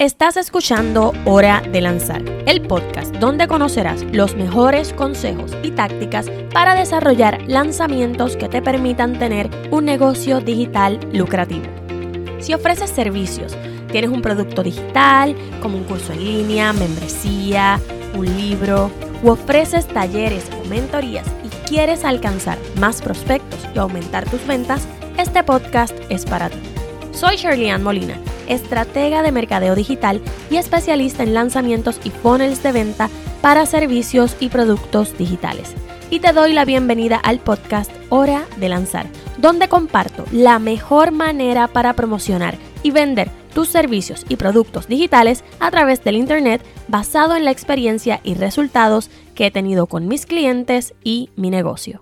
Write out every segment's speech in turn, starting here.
Estás escuchando Hora de Lanzar, el podcast donde conocerás los mejores consejos y tácticas para desarrollar lanzamientos que te permitan tener un negocio digital lucrativo. Si ofreces servicios, tienes un producto digital como un curso en línea, membresía, un libro, o ofreces talleres o mentorías y quieres alcanzar más prospectos y aumentar tus ventas, este podcast es para ti. Soy Shirley Molina estratega de mercadeo digital y especialista en lanzamientos y funnels de venta para servicios y productos digitales. Y te doy la bienvenida al podcast Hora de Lanzar, donde comparto la mejor manera para promocionar y vender tus servicios y productos digitales a través del Internet basado en la experiencia y resultados que he tenido con mis clientes y mi negocio.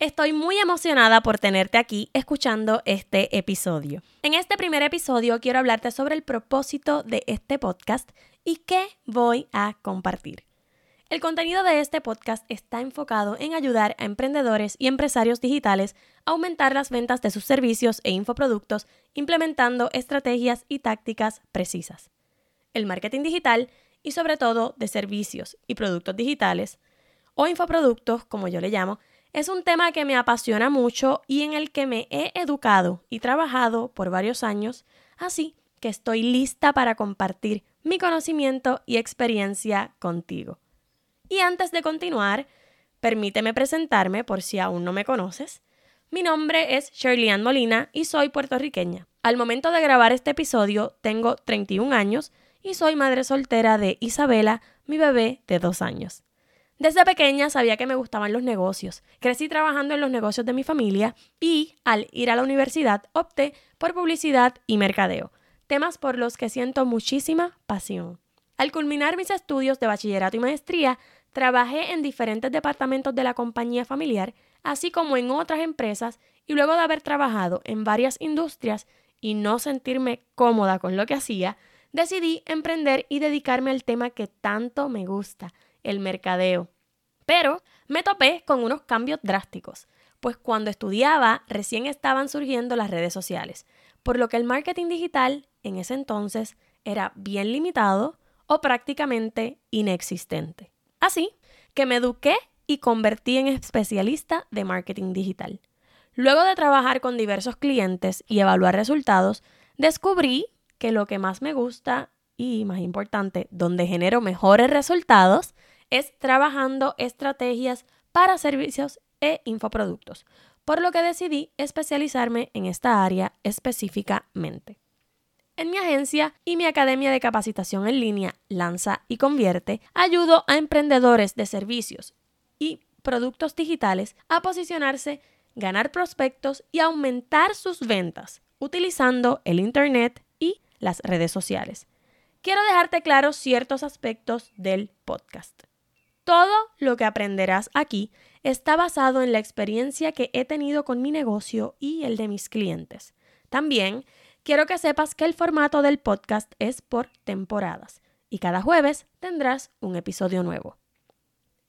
Estoy muy emocionada por tenerte aquí escuchando este episodio. En este primer episodio quiero hablarte sobre el propósito de este podcast y qué voy a compartir. El contenido de este podcast está enfocado en ayudar a emprendedores y empresarios digitales a aumentar las ventas de sus servicios e infoproductos implementando estrategias y tácticas precisas. El marketing digital y sobre todo de servicios y productos digitales o infoproductos, como yo le llamo, es un tema que me apasiona mucho y en el que me he educado y trabajado por varios años, así que estoy lista para compartir mi conocimiento y experiencia contigo. Y antes de continuar, permíteme presentarme por si aún no me conoces. Mi nombre es Shirley Ann Molina y soy puertorriqueña. Al momento de grabar este episodio tengo 31 años y soy madre soltera de Isabela, mi bebé de dos años. Desde pequeña sabía que me gustaban los negocios. Crecí trabajando en los negocios de mi familia y al ir a la universidad opté por publicidad y mercadeo, temas por los que siento muchísima pasión. Al culminar mis estudios de bachillerato y maestría, trabajé en diferentes departamentos de la compañía familiar, así como en otras empresas, y luego de haber trabajado en varias industrias y no sentirme cómoda con lo que hacía, decidí emprender y dedicarme al tema que tanto me gusta, el mercadeo. Pero me topé con unos cambios drásticos, pues cuando estudiaba recién estaban surgiendo las redes sociales, por lo que el marketing digital en ese entonces era bien limitado o prácticamente inexistente. Así que me eduqué y convertí en especialista de marketing digital. Luego de trabajar con diversos clientes y evaluar resultados, descubrí que lo que más me gusta y más importante, donde genero mejores resultados, es trabajando estrategias para servicios e infoproductos, por lo que decidí especializarme en esta área específicamente. En mi agencia y mi academia de capacitación en línea Lanza y Convierte, ayudo a emprendedores de servicios y productos digitales a posicionarse, ganar prospectos y aumentar sus ventas utilizando el Internet y las redes sociales. Quiero dejarte claro ciertos aspectos del podcast. Todo lo que aprenderás aquí está basado en la experiencia que he tenido con mi negocio y el de mis clientes. También quiero que sepas que el formato del podcast es por temporadas y cada jueves tendrás un episodio nuevo.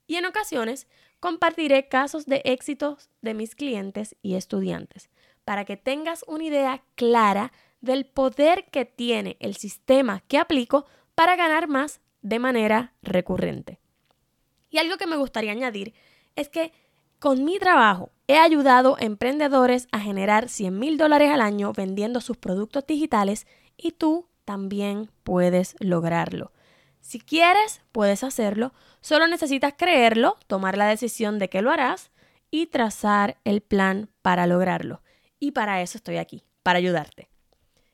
Y en ocasiones compartiré casos de éxitos de mis clientes y estudiantes para que tengas una idea clara del poder que tiene el sistema que aplico para ganar más de manera recurrente. Y algo que me gustaría añadir es que con mi trabajo he ayudado a emprendedores a generar 100 mil dólares al año vendiendo sus productos digitales y tú también puedes lograrlo. Si quieres, puedes hacerlo, solo necesitas creerlo, tomar la decisión de que lo harás y trazar el plan para lograrlo. Y para eso estoy aquí, para ayudarte.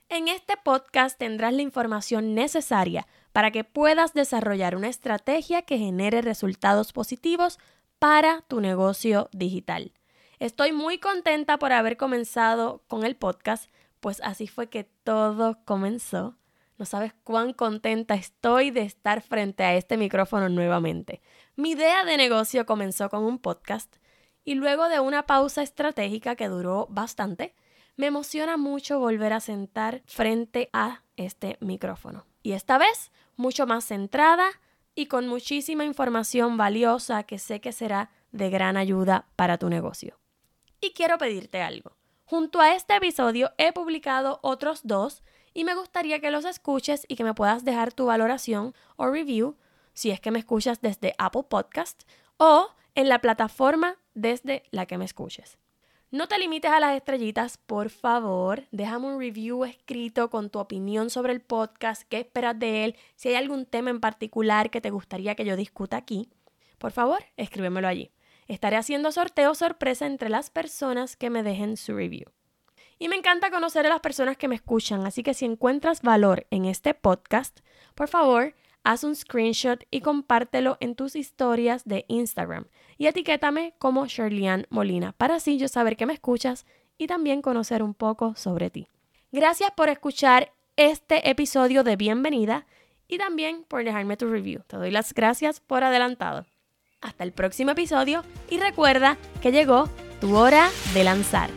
En este podcast tendrás la información necesaria para que puedas desarrollar una estrategia que genere resultados positivos para tu negocio digital. Estoy muy contenta por haber comenzado con el podcast, pues así fue que todo comenzó. No sabes cuán contenta estoy de estar frente a este micrófono nuevamente. Mi idea de negocio comenzó con un podcast y luego de una pausa estratégica que duró bastante, me emociona mucho volver a sentar frente a este micrófono. Y esta vez mucho más centrada y con muchísima información valiosa que sé que será de gran ayuda para tu negocio. Y quiero pedirte algo. Junto a este episodio he publicado otros dos y me gustaría que los escuches y que me puedas dejar tu valoración o review si es que me escuchas desde Apple Podcast o en la plataforma desde la que me escuches. No te limites a las estrellitas, por favor. Déjame un review escrito con tu opinión sobre el podcast, qué esperas de él, si hay algún tema en particular que te gustaría que yo discuta aquí. Por favor, escríbemelo allí. Estaré haciendo sorteo sorpresa entre las personas que me dejen su review. Y me encanta conocer a las personas que me escuchan, así que si encuentras valor en este podcast, por favor, haz un screenshot y compártelo en tus historias de Instagram y etiquétame como Shirley Molina para así yo saber que me escuchas y también conocer un poco sobre ti. Gracias por escuchar este episodio de Bienvenida y también por dejarme tu review. Te doy las gracias por adelantado. Hasta el próximo episodio y recuerda que llegó tu hora de lanzar.